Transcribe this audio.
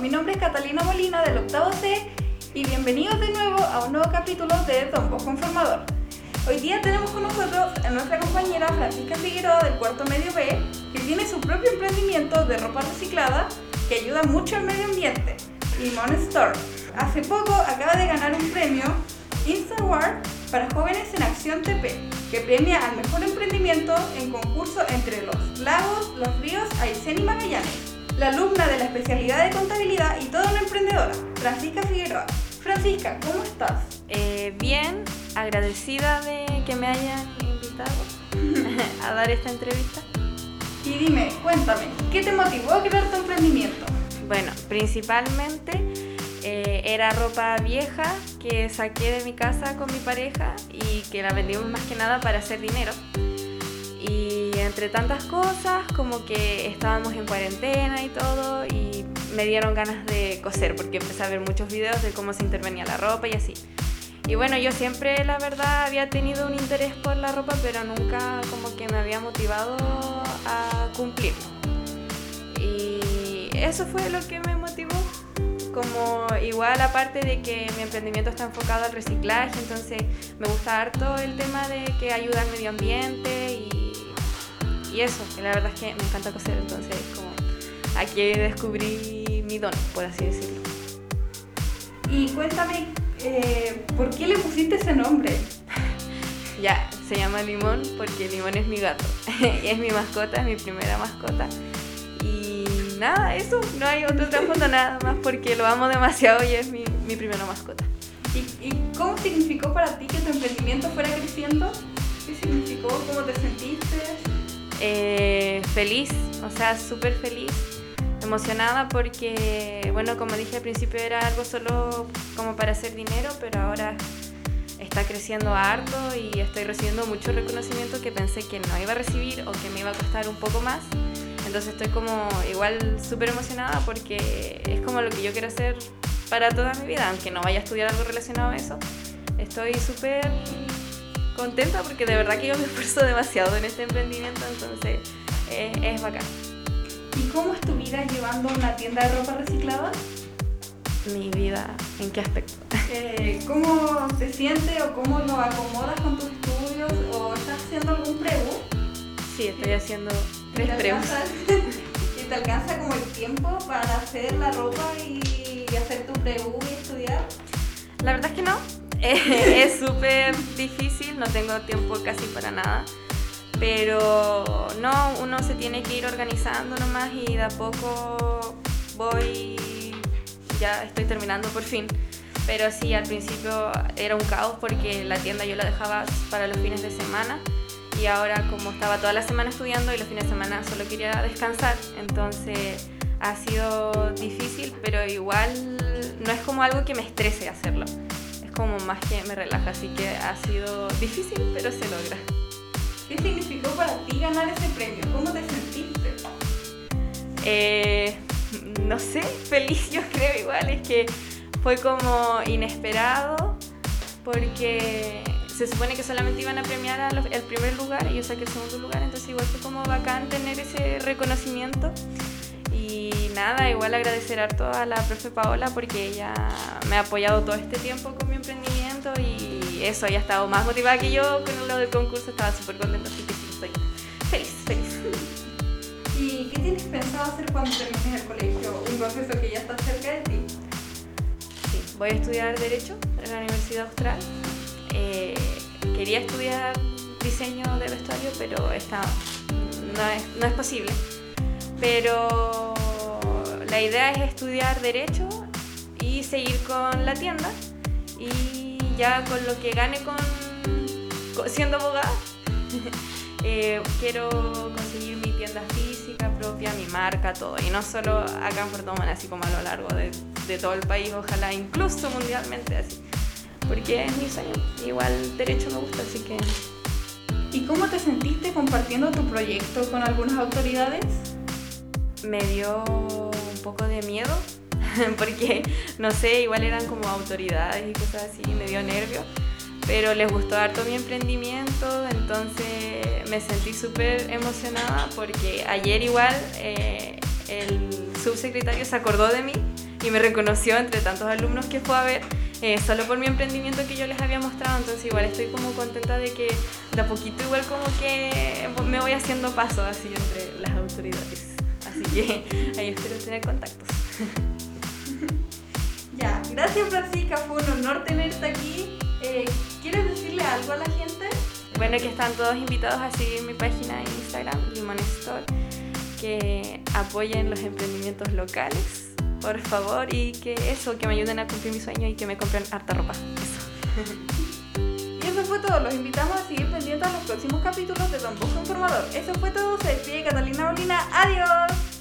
mi nombre es Catalina Molina del octavo C y bienvenidos de nuevo a un nuevo capítulo de Don Bosco Conformador. Hoy día tenemos con nosotros a nuestra compañera Francisca Figueroa del cuarto medio B, que tiene su propio emprendimiento de ropa reciclada que ayuda mucho al medio ambiente, Limon Store. Hace poco acaba de ganar un premio InstaWard para jóvenes en acción TP, que premia al mejor emprendimiento en concurso entre los lagos, los ríos, Aysén y Magallanes la alumna de la especialidad de contabilidad y toda una emprendedora, Francisca Figueroa. Francisca, ¿cómo estás? Eh, bien, agradecida de que me hayan invitado a dar esta entrevista. Y dime, cuéntame, ¿qué te motivó a crear tu emprendimiento? Bueno, principalmente eh, era ropa vieja que saqué de mi casa con mi pareja y que la vendimos más que nada para hacer dinero entre tantas cosas, como que estábamos en cuarentena y todo, y me dieron ganas de coser, porque empecé a ver muchos videos de cómo se intervenía la ropa y así. Y bueno, yo siempre, la verdad, había tenido un interés por la ropa, pero nunca como que me había motivado a cumplir. Y eso fue lo que me motivó. Como igual aparte de que mi emprendimiento está enfocado al reciclaje, entonces me gusta harto el tema de que ayuda al medio ambiente y y eso, que la verdad es que me encanta coser, entonces como aquí descubrí mi don, por así decirlo. Y cuéntame, eh, ¿por qué le pusiste ese nombre? ya, se llama Limón porque Limón es mi gato, y es mi mascota, es mi primera mascota. Y nada, eso, no hay otro trasfondo nada más porque lo amo demasiado y es mi, mi primera mascota. ¿Y, ¿Y cómo significó para ti que tu emprendimiento fuera creciendo? ¿Qué significó? ¿Cómo te sentiste? Eh, feliz, o sea, súper feliz, emocionada porque, bueno, como dije al principio era algo solo como para hacer dinero, pero ahora está creciendo harto y estoy recibiendo mucho reconocimiento que pensé que no iba a recibir o que me iba a costar un poco más. Entonces estoy como igual súper emocionada porque es como lo que yo quiero hacer para toda mi vida, aunque no vaya a estudiar algo relacionado a eso. Estoy súper contenta porque de verdad que yo me esfuerzo demasiado en este emprendimiento, entonces eh, es bacán. ¿Y cómo es tu vida llevando una tienda de ropa reciclada? Mi vida, ¿en qué aspecto? Eh, ¿Cómo te sientes o cómo lo acomodas con tus estudios o estás haciendo algún preu? Sí, estoy haciendo tres preus. ¿Y te alcanza como el tiempo para hacer la ropa y hacer tu preu y estudiar? La verdad es que no, es súper difícil, no tengo tiempo casi para nada. Pero no, uno se tiene que ir organizando nomás y de a poco voy, ya estoy terminando por fin. Pero sí, al principio era un caos porque la tienda yo la dejaba para los fines de semana y ahora como estaba toda la semana estudiando y los fines de semana solo quería descansar, entonces ha sido difícil, pero igual no es como algo que me estrese hacerlo como más que me relaja, así que ha sido difícil, pero se logra. ¿Qué significó para ti ganar ese premio? ¿Cómo te sentiste? Eh, no sé, feliz yo creo igual, es que fue como inesperado porque se supone que solamente iban a premiar al primer lugar y yo saqué el segundo lugar, entonces igual fue como bacán tener ese reconocimiento nada, igual agradecer harto a la profe Paola porque ella me ha apoyado todo este tiempo con mi emprendimiento y eso, ella ha estado más motivada que yo con lo del concurso, estaba súper contenta, así que sí, estoy feliz, feliz. ¿Y qué tienes pensado hacer cuando termines el colegio? Un proceso que ya está cerca de ti. Sí, voy a estudiar Derecho en la Universidad Austral. Eh, quería estudiar diseño de vestuario, pero esta no es, no es posible. Pero la idea es estudiar derecho y seguir con la tienda y ya con lo que gane con, siendo abogada eh, quiero conseguir mi tienda física propia, mi marca, todo. Y no solo acá en Puerto Montt, así como a lo largo de, de todo el país, ojalá incluso mundialmente así. Porque es mi sueño, igual derecho me gusta, así que... ¿Y cómo te sentiste compartiendo tu proyecto con algunas autoridades? Me dio poco de miedo, porque no sé, igual eran como autoridades y cosas así, me dio nervio, pero les gustó harto mi emprendimiento, entonces me sentí súper emocionada porque ayer igual eh, el subsecretario se acordó de mí y me reconoció entre tantos alumnos que fue a ver. eh, solo por mi emprendimiento que yo les había mostrado, entonces igual estoy como contenta de que de a poquito igual como que me voy haciendo paso así entre las autoridades. Así que ahí espero tener contactos. Ya, gracias Francisca, fue un honor tenerte aquí. Eh, ¿Quieres decirle algo a la gente? Bueno, que están todos invitados a seguir mi página de Instagram, Limon Store, que apoyen los emprendimientos locales, por favor, y que eso, que me ayuden a cumplir mi sueño y que me compren harta ropa. Eso. todo, los invitamos a seguir pendientes a los próximos capítulos de Don Bosco Informador. Eso fue todo, se despide Catalina Molina, adiós.